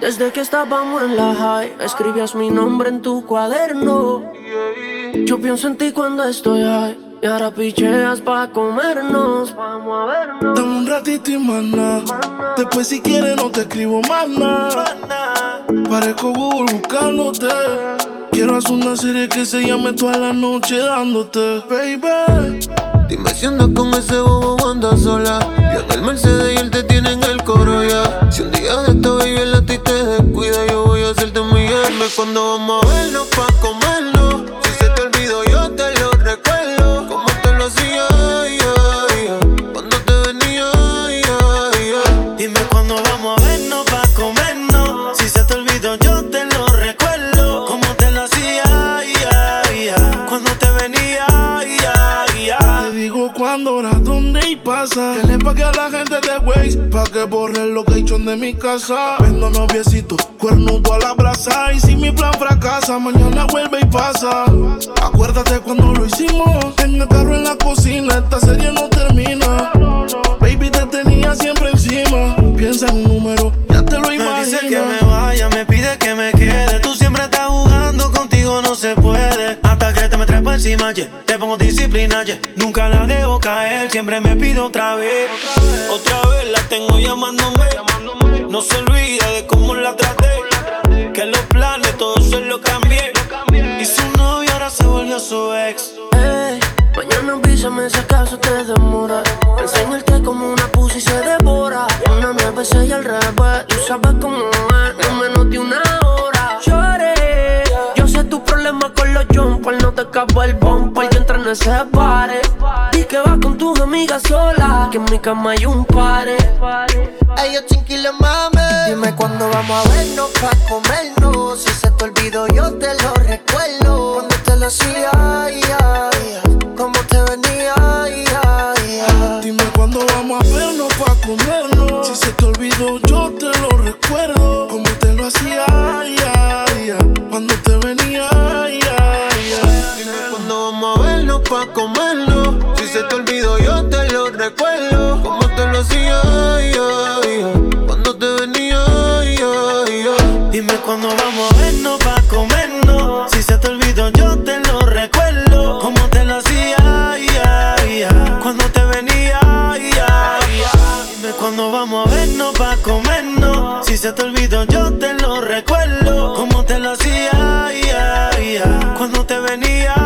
Desde que estábamos en la high, escribías mi nombre en tu cuaderno. Yo pienso en ti cuando estoy high. Y ahora picheas pa' comernos, vamos a vernos. Dame un ratito y mana. Después si quieres no te escribo más nada. Parezco Google buscándote. Quiero hacer una serie que se llame toda la noche dándote, baby. Dime si andas con ese bobo o andas sola. Cuando vamos a vernos pa' comernos. Hora, dónde y pasa. Que le pague a la gente de Waze pa' que borre el location de mi casa. Vendo noviecito, cuernudo a la brasa. Y si mi plan fracasa, mañana vuelve y pasa. Acuérdate cuando lo hicimos. En el carro en la cocina, esta serie no termina. Encima, yeah. te pongo disciplina, yeah. Nunca la dejo caer, siempre me pido otra vez. Otra vez la tengo llamándome. No se olvida de cómo la traté. Que los planes todos se lo cambié. Y su novio ahora se volvió su ex. Ey, mañana avísame si acaso te demora. Enseñarte como una pussy se devora. Una nueve, seis al revés. Tú sabes cómo es, en menos de una te acabo el bumper. Yo entré en ese pare. Y que vas con tus amigas sola. Que en mi cama hay un pare. Ay, yo chinquile mame. Dime cuándo vamos a vernos pa' comernos. Si se te olvidó, yo te lo recuerdo. Cuando te lo hacía, ay, ay, cómo te venía, ay, ay, ay. Dime cuándo vamos a vernos pa' comernos. Si se te olvidó, yo te lo recuerdo. Te vernos pa' comernos. Si se te olvidó, yo te lo recuerdo. Como te lo hacía cuando te venía. Dime cuándo vamos a vernos pa' comernos. Si se te olvidó, yo te lo recuerdo. Como te lo hacía yo, cuando te venía Dime cuándo vamos a vernos pa' comernos. Si se te olvidó, yo te lo recuerdo. Como te lo hacía cuando te venía